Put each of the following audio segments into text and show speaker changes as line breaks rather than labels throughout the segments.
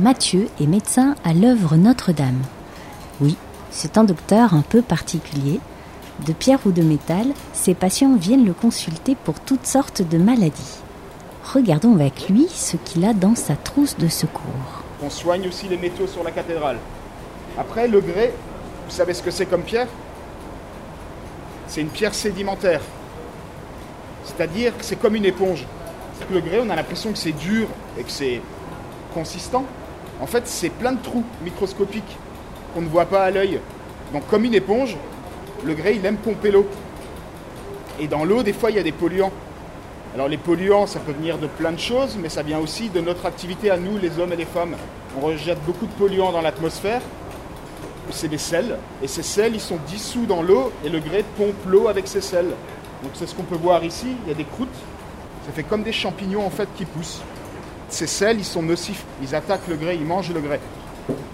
Mathieu est médecin à l'œuvre Notre-Dame. Oui, c'est un docteur un peu particulier. De pierre ou de métal, ses patients viennent le consulter pour toutes sortes de maladies. Regardons avec lui ce qu'il a dans sa trousse de secours.
On soigne aussi les métaux sur la cathédrale. Après, le grès, vous savez ce que c'est comme pierre? C'est une pierre sédimentaire. C'est-à-dire que c'est comme une éponge. Le grès, on a l'impression que c'est dur et que c'est consistant. En fait, c'est plein de trous microscopiques qu'on ne voit pas à l'œil. Donc, comme une éponge, le grès, il aime pomper l'eau. Et dans l'eau, des fois, il y a des polluants. Alors, les polluants, ça peut venir de plein de choses, mais ça vient aussi de notre activité à nous, les hommes et les femmes. On rejette beaucoup de polluants dans l'atmosphère. C'est des sels. Et ces sels, ils sont dissous dans l'eau et le grès pompe l'eau avec ces sels. Donc, c'est ce qu'on peut voir ici. Il y a des croûtes. Ça fait comme des champignons, en fait, qui poussent. Ces sels, ils sont nocifs. Ils attaquent le grès, ils mangent le grès.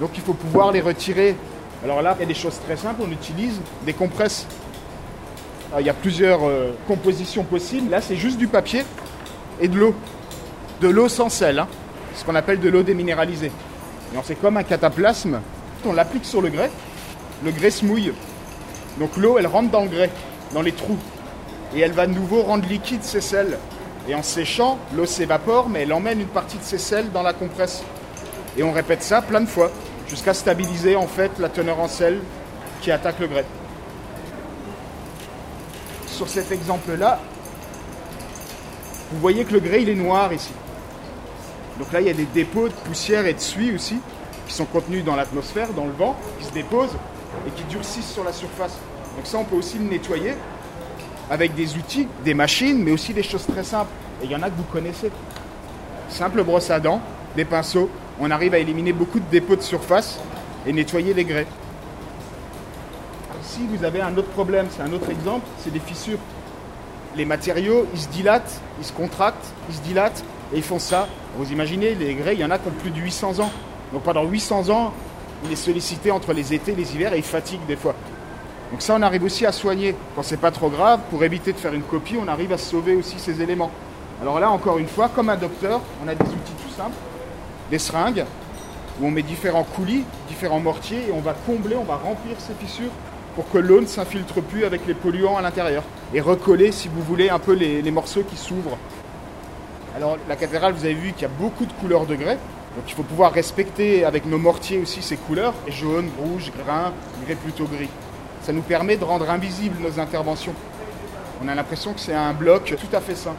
Donc, il faut pouvoir les retirer alors là, il y a des choses très simples. On utilise des compresses. il y a plusieurs euh, compositions possibles. Là, c'est juste du papier et de l'eau. De l'eau sans sel, hein. ce qu'on appelle de l'eau déminéralisée. c'est comme un cataplasme. On l'applique sur le grès. Le grès se mouille. Donc l'eau, elle rentre dans le grès, dans les trous. Et elle va de nouveau rendre liquide ces sels. Et en séchant, l'eau s'évapore, mais elle emmène une partie de ces sels dans la compresse. Et on répète ça plein de fois jusqu'à stabiliser en fait la teneur en sel qui attaque le grès. Sur cet exemple-là, vous voyez que le grès il est noir ici. Donc là il y a des dépôts de poussière et de suie aussi qui sont contenus dans l'atmosphère, dans le vent, qui se déposent et qui durcissent sur la surface. Donc ça on peut aussi le nettoyer avec des outils, des machines, mais aussi des choses très simples. Et il y en a que vous connaissez. Simple brosse à dents, des pinceaux, on arrive à éliminer beaucoup de dépôts de surface et nettoyer les grès. Ici, vous avez un autre problème, c'est un autre exemple, c'est des fissures. Les matériaux, ils se dilatent, ils se contractent, ils se dilatent et ils font ça. Vous imaginez, les grès, il y en a qui ont plus de 800 ans. Donc pendant 800 ans, il est sollicité entre les étés et les hivers et il fatigue des fois. Donc ça, on arrive aussi à soigner. Quand c'est pas trop grave, pour éviter de faire une copie, on arrive à sauver aussi ces éléments. Alors là, encore une fois, comme un docteur, on a des outils tout simples des seringues où on met différents coulis, différents mortiers et on va combler, on va remplir ces fissures pour que l'eau ne s'infiltre plus avec les polluants à l'intérieur et recoller, si vous voulez, un peu les, morceaux qui s'ouvrent. Alors la cathédrale, vous avez vu qu'il y a beaucoup de couleurs de grès, donc il faut pouvoir respecter avec nos mortiers aussi ces couleurs, jaune, rouge, grain, grès plutôt gris. Ça nous permet de rendre invisibles nos interventions. On a l'impression que c'est un bloc tout à fait sain.